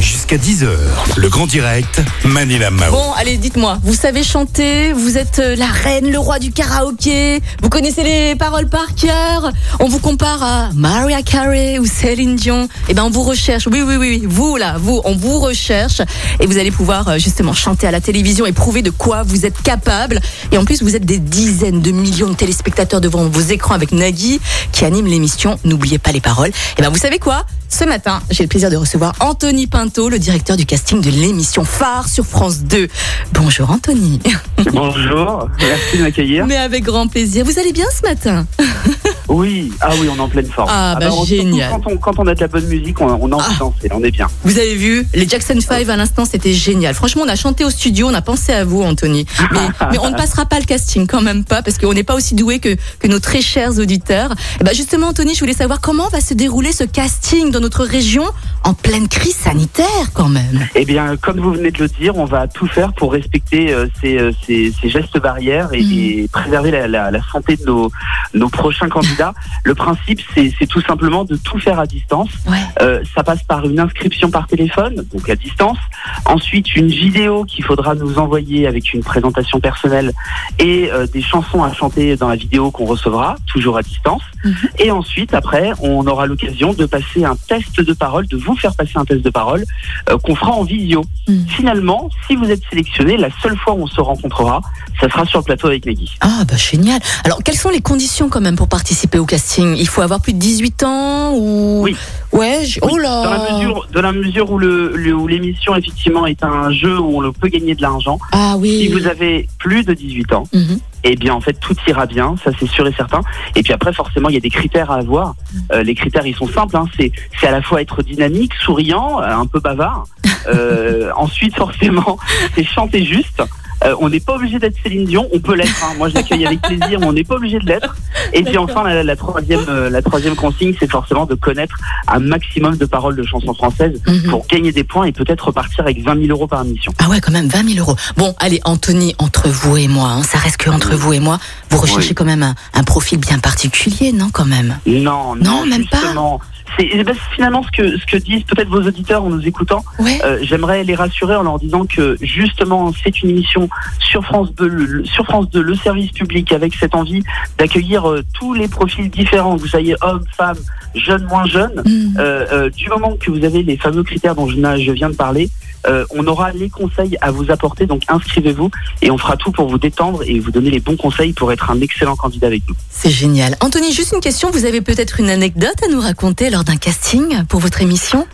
Jusqu'à 10h, le grand direct, Manila Mao. Bon, allez, dites-moi, vous savez chanter, vous êtes euh, la reine, le roi du karaoké, vous connaissez les paroles par cœur, on vous compare à Maria Carey ou Céline Dion, eh ben on vous recherche, oui, oui, oui, vous là, vous, on vous recherche, et vous allez pouvoir euh, justement chanter à la télévision et prouver de quoi vous êtes capable, et en plus vous êtes des dizaines de millions de téléspectateurs devant vos écrans avec Nagui, qui anime l'émission, n'oubliez pas les paroles, eh ben vous savez quoi? Ce matin, j'ai le plaisir de recevoir Anthony Pinto, le directeur du casting de l'émission Phare sur France 2. Bonjour Anthony. Bonjour, merci de m'accueillir. Mais avec grand plaisir. Vous allez bien ce matin? Oui, ah oui, on est en pleine forme. Ah, bah, surtout génial. Quand on, quand on a de la bonne musique, on, on a envie de danser, on est bien. Vous avez vu, les Jackson 5 à l'instant, c'était génial. Franchement, on a chanté au studio, on a pensé à vous, Anthony. Mais, mais on ne passera pas le casting, quand même pas, parce qu'on n'est pas aussi doué que, que nos très chers auditeurs. Et ben justement, Anthony, je voulais savoir comment va se dérouler ce casting dans notre région en pleine crise sanitaire, quand même. Eh bien, comme vous venez de le dire, on va tout faire pour respecter euh, ces, euh, ces- ces gestes barrières et, Mm. et préserver la, la- la santé de nos, nos prochains candidats. Le principe, c'est tout simplement de tout faire à distance. Ouais. Euh, ça passe par une inscription par téléphone, donc à distance. Ensuite, une vidéo qu'il faudra nous envoyer avec une présentation personnelle et des chansons à chanter dans la vidéo qu'on recevra, toujours à distance. Mhm. Et ensuite, après, on aura l'occasion de passer un test de parole, de vous faire passer un test de parole euh, qu'on fera en visio. Mhm. Finalement, si vous êtes sélectionné, la seule fois où on se rencontrera, ça sera sur le plateau avec Nagui. Ah, bah génial. Alors, quelles sont les conditions quand même pour participer au casting? Il faut avoir plus de 18 ans ou... Oui. Ouais, oh là Dans la mesure, dans la mesure où le, le- où l'émission effectivement est un jeu où on le peut gagner de l'argent, Ah oui. si vous avez plus de 18 ans, Mhm. eh bien en fait tout ira bien, ça c'est sûr et certain. Et puis après forcément il y a des critères à avoir. Euh, les critères ils sont simples, hein. c'est c'est à la fois être dynamique, souriant, euh, un peu bavard. Euh, ensuite forcément c'est chanter juste. Euh, on n'est pas obligé d'être Céline Dion, on peut l'être. hein. Moi, je l'accueille avec plaisir, mais on n'est pas obligé de l'être. Et puis enfin, la, la troisième, euh, la troisième consigne, c'est forcément de connaître un maximum de paroles de chansons françaises Mhm. pour gagner des points et peut-être repartir avec 20 000 euros par mission. Ah ouais, quand même, 20 000 euros. Bon, allez, Anthony, entre vous et moi, hein, ça reste que entre vous et moi, vous recherchez Oui. quand même un, un profil bien particulier, non, quand même? Non, Non, non, même pas. justement. C'est eh ben, finalement ce que ce que disent peut-être vos auditeurs en nous écoutant. Ouais. Euh, J'aimerais les rassurer en leur disant que justement c'est une émission sur France 2, le, le- sur France 2, le service public, avec cette envie d'accueillir euh, tous les profils différents. Vous soyez hommes, femmes, jeunes, moins jeunes. Hmm. Euh, du moment que vous avez les fameux critères dont je viens de parler, euh, on aura les conseils à vous apporter. Donc inscrivez-vous et on fera tout pour vous détendre et vous donner les bons conseils pour être un excellent candidat avec nous. C'est génial. Anthony, juste une question, vous avez peut-être une anecdote à nous raconter lors d'un casting pour votre émission?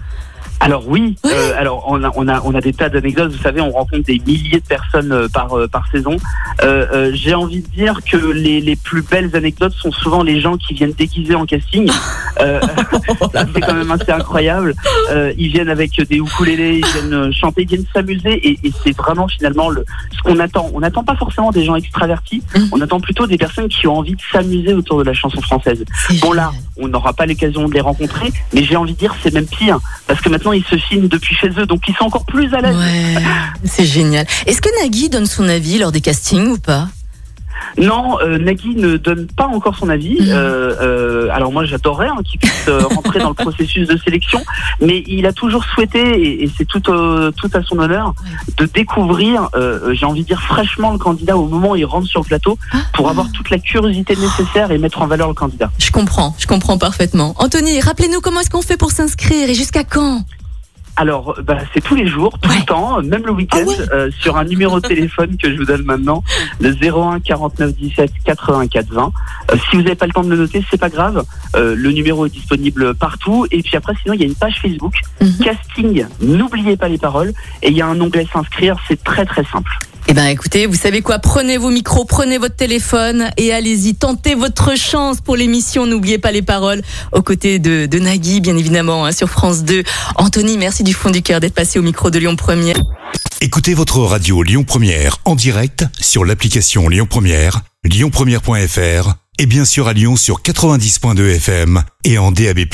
Alors oui, Ouais. euh, alors on a, on a on a des tas d'anecdotes. Vous savez, on rencontre des milliers de personnes euh, par euh, par saison. Euh, euh, J'ai envie de dire que les, les plus belles anecdotes sont souvent les gens qui viennent déguisés en casting. Euh, c'est quand même assez incroyable. Euh, ils viennent avec des ukulélés, ils viennent chanter, ils viennent s'amuser et, et c'est vraiment finalement le, ce qu'on attend. On n'attend pas forcément des gens extravertis, Mhm. on attend plutôt des personnes qui ont envie de s'amuser autour de la chanson française. Bon là, on n'aura pas l'occasion de les rencontrer, mais j'ai envie de dire c'est même pire parce que maintenant ils se filment depuis chez eux, donc ils sont encore plus à l'aise. Ouais, c'est génial. Est-ce que Nagui donne son avis lors des castings ou pas? Non, euh, Nagui ne donne pas encore son avis. Mhm. Euh, euh, alors moi j'adorerais hein, qu'il puisse rentrer dans le processus de sélection, mais il a toujours souhaité, et, et c'est tout, tout à son honneur, de découvrir, j'ai envie de dire fraîchement le candidat au moment où il rentre sur le plateau, Ah. pour avoir toute la curiosité nécessaire et mettre en valeur le candidat. Je comprends, je comprends parfaitement. Anthony, rappelez-nous comment est-ce qu'on fait pour s'inscrire et jusqu'à quand? Alors, bah, c'est tous les jours, tout Ouais. le temps, même le week-end, Ah ouais euh, sur un numéro de téléphone que je vous donne maintenant, le 01 49 17 84 20. Euh, si vous n'avez pas le temps de le noter, c'est pas grave. Euh, le numéro est disponible partout. Et puis après, sinon, il y a une page Facebook, Mhm. casting. N'oubliez pas les paroles. Et il y a un onglet s'inscrire. C'est très très simple. Eh ben, écoutez, vous savez quoi? Prenez vos micros, prenez votre téléphone et allez-y, tentez votre chance pour l'émission. N'oubliez pas les paroles aux côtés de, de Nagui, bien évidemment, hein, sur France 2. Anthony, merci du fond du cœur d'être passé au micro de Lyon Première. Écoutez votre radio Lyon Première en direct sur l'application Lyon Première, lyonpremière.fr et bien sûr à Lyon sur 90.2 FM et en DAB+.